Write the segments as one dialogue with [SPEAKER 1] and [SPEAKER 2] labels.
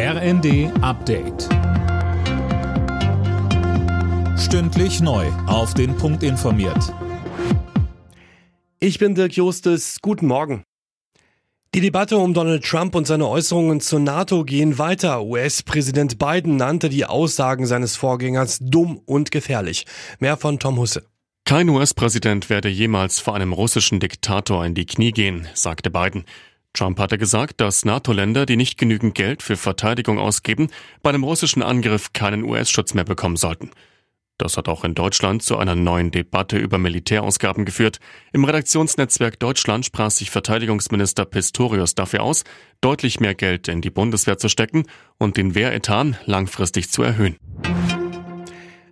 [SPEAKER 1] RND Update. Stündlich neu. Auf den Punkt informiert.
[SPEAKER 2] Ich bin Dirk Justes. Guten Morgen. Die Debatte um Donald Trump und seine Äußerungen zur NATO gehen weiter. US-Präsident Biden nannte die Aussagen seines Vorgängers dumm und gefährlich. Mehr von Tom Husse.
[SPEAKER 3] Kein US-Präsident werde jemals vor einem russischen Diktator in die Knie gehen, sagte Biden. Trump hatte gesagt, dass NATO-Länder, die nicht genügend Geld für Verteidigung ausgeben, bei einem russischen Angriff keinen US-Schutz mehr bekommen sollten. Das hat auch in Deutschland zu einer neuen Debatte über Militärausgaben geführt. Im Redaktionsnetzwerk Deutschland sprach sich Verteidigungsminister Pistorius dafür aus, deutlich mehr Geld in die Bundeswehr zu stecken und den Wehretat langfristig zu erhöhen.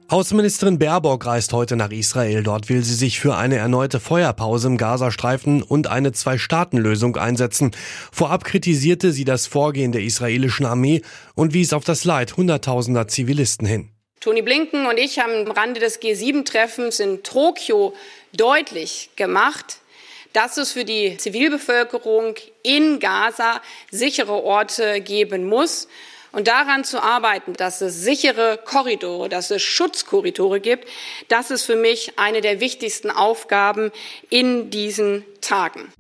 [SPEAKER 2] Außenministerin Baerbock reist heute nach Israel. Dort will sie sich für eine erneute Feuerpause im Gazastreifen und eine Zwei-Staaten-Lösung einsetzen. Vorab kritisierte sie das Vorgehen der israelischen Armee und wies auf das Leid hunderttausender Zivilisten hin.
[SPEAKER 4] Tony Blinken und ich haben am Rande des G7-Treffens in Tokio deutlich gemacht, dass es für die Zivilbevölkerung in Gaza sichere Orte geben muss und daran zu arbeiten, dass es sichere Korridore, dass es Schutzkorridore gibt, das ist für mich eine der wichtigsten Aufgaben in diesen Tagen.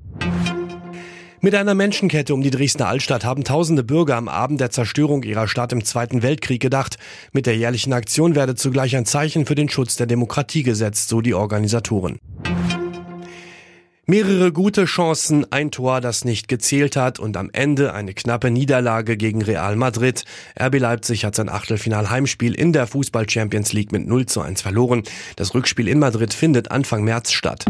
[SPEAKER 2] Mit einer Menschenkette um die Dresdner Altstadt haben tausende Bürger am Abend der Zerstörung ihrer Stadt im Zweiten Weltkrieg gedacht. Mit der jährlichen Aktion werde zugleich ein Zeichen für den Schutz der Demokratie gesetzt, so die Organisatoren. Mehrere gute Chancen, ein Tor, das nicht gezählt hat und am Ende eine knappe Niederlage gegen Real Madrid. RB Leipzig hat sein Achtelfinal-Heimspiel in der Fußball Champions League mit 0 zu 1 verloren. Das Rückspiel in Madrid findet Anfang März statt.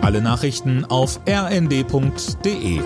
[SPEAKER 1] Alle Nachrichten auf rnd.de